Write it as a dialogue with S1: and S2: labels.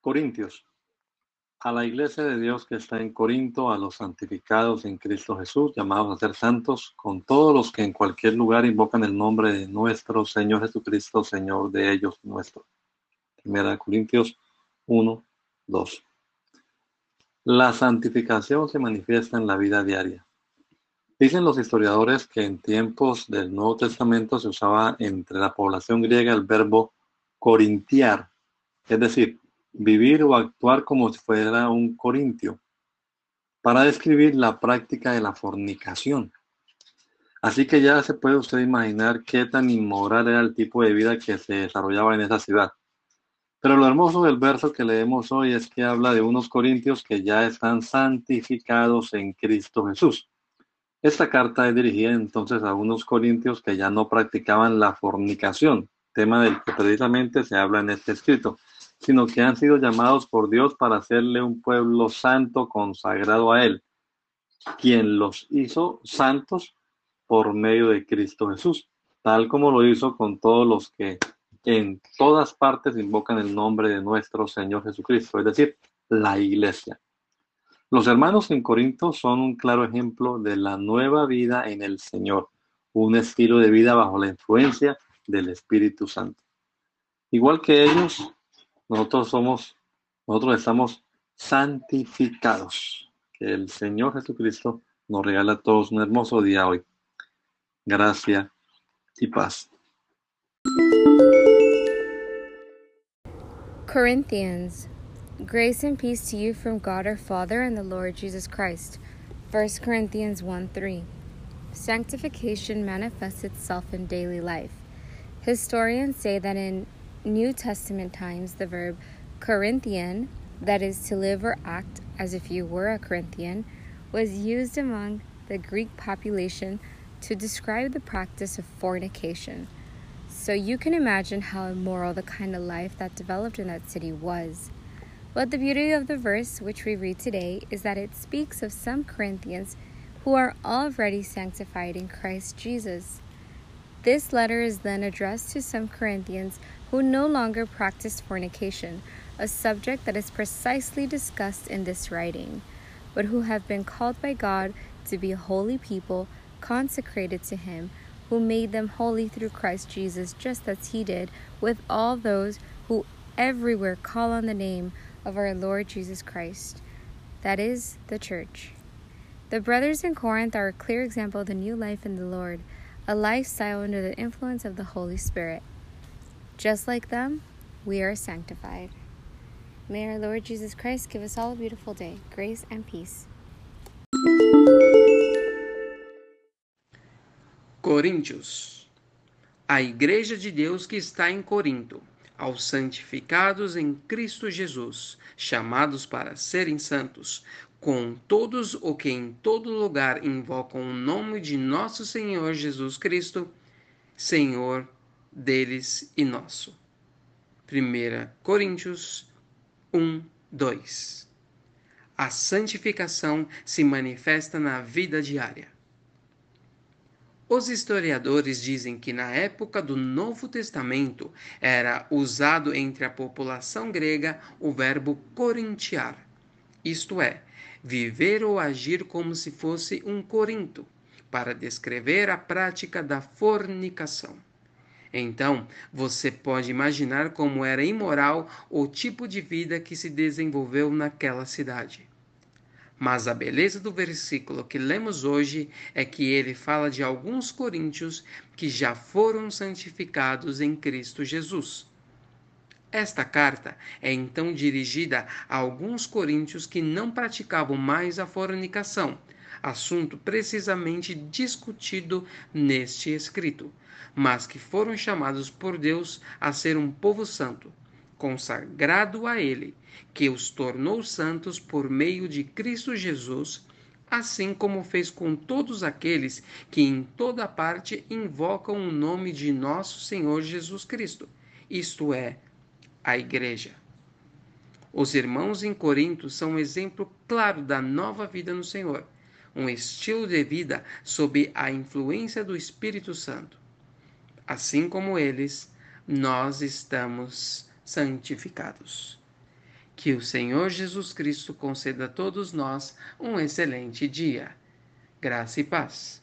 S1: Corintios. A la iglesia de Dios que está en Corinto, a los santificados en Cristo Jesús, llamados a ser santos, con todos los que en cualquier lugar invocan el nombre de nuestro Señor Jesucristo, Señor de ellos nuestro. Primera Corintios 1, 2. La santificación se manifiesta en la vida diaria. Dicen los historiadores que en tiempos del Nuevo Testamento se usaba entre la población griega el verbo corintiar, es decir, vivir o actuar como si fuera un corintio, para describir la práctica de la fornicación. Así que ya se puede usted imaginar qué tan inmoral era el tipo de vida que se desarrollaba en esa ciudad. Pero lo hermoso del verso que leemos hoy es que habla de unos corintios que ya están santificados en Cristo Jesús. Esta carta es dirigida entonces a unos corintios que ya no practicaban la fornicación, tema del que precisamente se habla en este escrito sino que han sido llamados por Dios para hacerle un pueblo santo consagrado a Él, quien los hizo santos por medio de Cristo Jesús, tal como lo hizo con todos los que en todas partes invocan el nombre de nuestro Señor Jesucristo, es decir, la iglesia. Los hermanos en Corinto son un claro ejemplo de la nueva vida en el Señor, un estilo de vida bajo la influencia del Espíritu Santo. Igual que ellos, nosotros somos, nosotros estamos santificados. Que el Señor Jesucristo nos regala a todos un hermoso día hoy. Gracia y paz.
S2: Corinthians, grace and peace to you from God our Father and the Lord Jesus Christ. 1 Corinthians 1 3. Sanctification manifests itself in daily life. Historians say that in New Testament times, the verb Corinthian, that is to live or act as if you were a Corinthian, was used among the Greek population to describe the practice of fornication. So you can imagine how immoral the kind of life that developed in that city was. But the beauty of the verse which we read today is that it speaks of some Corinthians who are already sanctified in Christ Jesus. This letter is then addressed to some Corinthians who no longer practice fornication, a subject that is precisely discussed in this writing, but who have been called by God to be holy people, consecrated to Him, who made them holy through Christ Jesus, just as He did with all those who everywhere call on the name of our Lord Jesus Christ. That is the church. The brothers in Corinth are a clear example of the new life in the Lord, a lifestyle under the influence of the Holy Spirit. Just like them, we are sanctified. May our Lord Jesus Christ give us all a beautiful day, grace and peace.
S3: Coríntios. A Igreja de Deus que está em Corinto, aos santificados em Cristo Jesus, chamados para serem santos, com todos o que em todo lugar invocam o nome de nosso Senhor Jesus Cristo, Senhor deles e nosso. 1 Coríntios 1, 2 A santificação se manifesta na vida diária. Os historiadores dizem que na época do Novo Testamento era usado entre a população grega o verbo corintiar, isto é, viver ou agir como se fosse um corinto, para descrever a prática da fornicação. Então, você pode imaginar como era imoral o tipo de vida que se desenvolveu naquela cidade. Mas a beleza do versículo que lemos hoje é que ele fala de alguns coríntios que já foram santificados em Cristo Jesus. Esta carta é então dirigida a alguns coríntios que não praticavam mais a fornicação, assunto precisamente discutido neste escrito, mas que foram chamados por Deus a ser um povo santo, consagrado a Ele, que os tornou santos por meio de Cristo Jesus, assim como fez com todos aqueles que em toda parte invocam o nome de nosso Senhor Jesus Cristo, isto é, a Igreja. Os irmãos em Corinto são um exemplo claro da nova vida no Senhor, um estilo de vida sob a influência do Espírito Santo. Assim como eles, nós estamos santificados. Que o Senhor Jesus Cristo conceda a todos nós um excelente dia. Graça e paz.